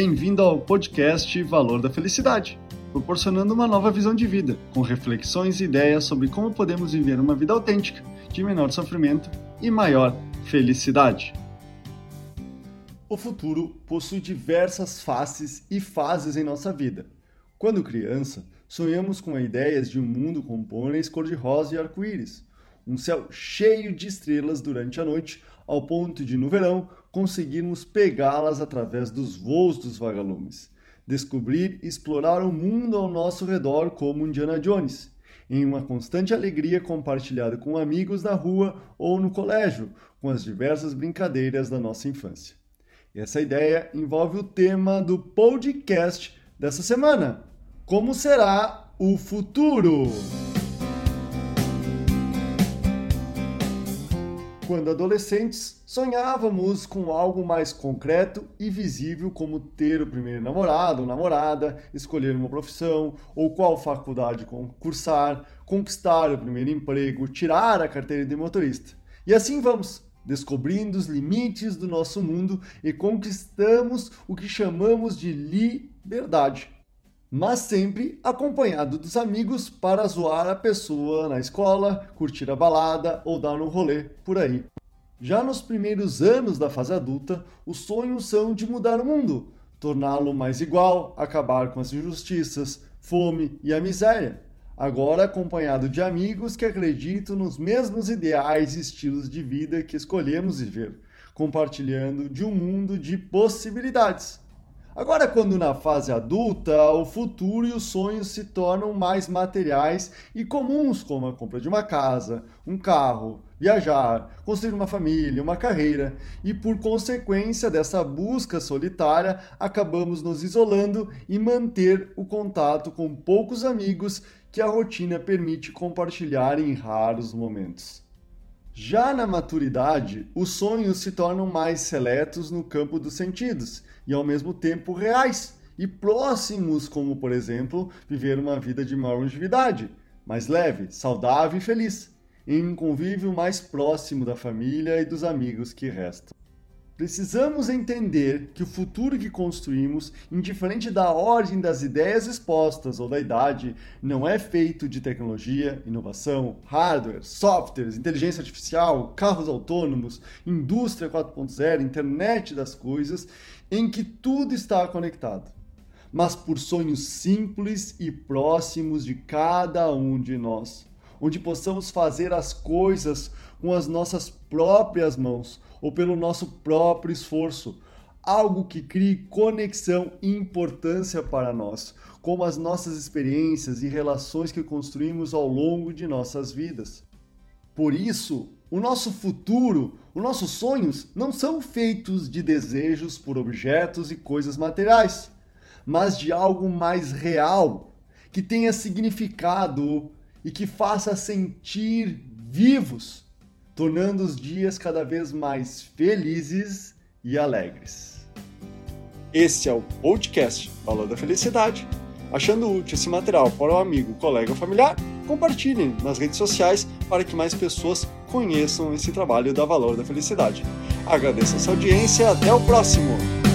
Bem-vindo ao podcast Valor da Felicidade, proporcionando uma nova visão de vida, com reflexões e ideias sobre como podemos viver uma vida autêntica, de menor sofrimento e maior felicidade. O futuro possui diversas faces e fases em nossa vida. Quando criança, sonhamos com ideias de um mundo com pôneis cor-de-rosa e arco-íris, um céu cheio de estrelas durante a noite, ao ponto de, no verão, conseguirmos pegá-las através dos voos dos vagalumes. Descobrir e explorar o mundo ao nosso redor como Indiana Jones, em uma constante alegria compartilhada com amigos na rua ou no colégio, com as diversas brincadeiras da nossa infância. Essa ideia envolve o tema do podcast dessa semana: Como será o futuro? Quando adolescentes, sonhávamos com algo mais concreto e visível, como ter o primeiro namorado ou namorada, escolher uma profissão ou qual faculdade concursar, conquistar o primeiro emprego, tirar a carteira de motorista. E assim vamos, descobrindo os limites do nosso mundo e conquistamos o que chamamos de liberdade mas sempre acompanhado dos amigos para zoar a pessoa na escola, curtir a balada ou dar um rolê por aí. Já nos primeiros anos da fase adulta, os sonhos são de mudar o mundo, torná-lo mais igual, acabar com as injustiças, fome e a miséria. Agora acompanhado de amigos que acreditam nos mesmos ideais e estilos de vida que escolhemos viver, compartilhando de um mundo de possibilidades. Agora, quando na fase adulta, o futuro e os sonhos se tornam mais materiais e comuns, como a compra de uma casa, um carro, viajar, construir uma família, uma carreira, e por consequência dessa busca solitária, acabamos nos isolando e manter o contato com poucos amigos que a rotina permite compartilhar em raros momentos. Já na maturidade, os sonhos se tornam mais seletos no campo dos sentidos e ao mesmo tempo reais e próximos, como por exemplo, viver uma vida de maior longevidade, mais leve, saudável e feliz, em um convívio mais próximo da família e dos amigos que restam. Precisamos entender que o futuro que construímos, indiferente da ordem das ideias expostas ou da idade, não é feito de tecnologia, inovação, hardware, softwares, inteligência artificial, carros autônomos, indústria 4.0, internet das coisas, em que tudo está conectado, mas por sonhos simples e próximos de cada um de nós, onde possamos fazer as coisas com as nossas próprias mãos ou pelo nosso próprio esforço, algo que crie conexão e importância para nós, como as nossas experiências e relações que construímos ao longo de nossas vidas. Por isso, o nosso futuro, os nossos sonhos não são feitos de desejos por objetos e coisas materiais, mas de algo mais real, que tenha significado e que faça sentir vivos tornando os dias cada vez mais felizes e alegres. Este é o podcast Valor da Felicidade. Achando útil esse material para o amigo, colega ou familiar, compartilhem nas redes sociais para que mais pessoas conheçam esse trabalho da Valor da Felicidade. Agradeço a sua audiência e até o próximo!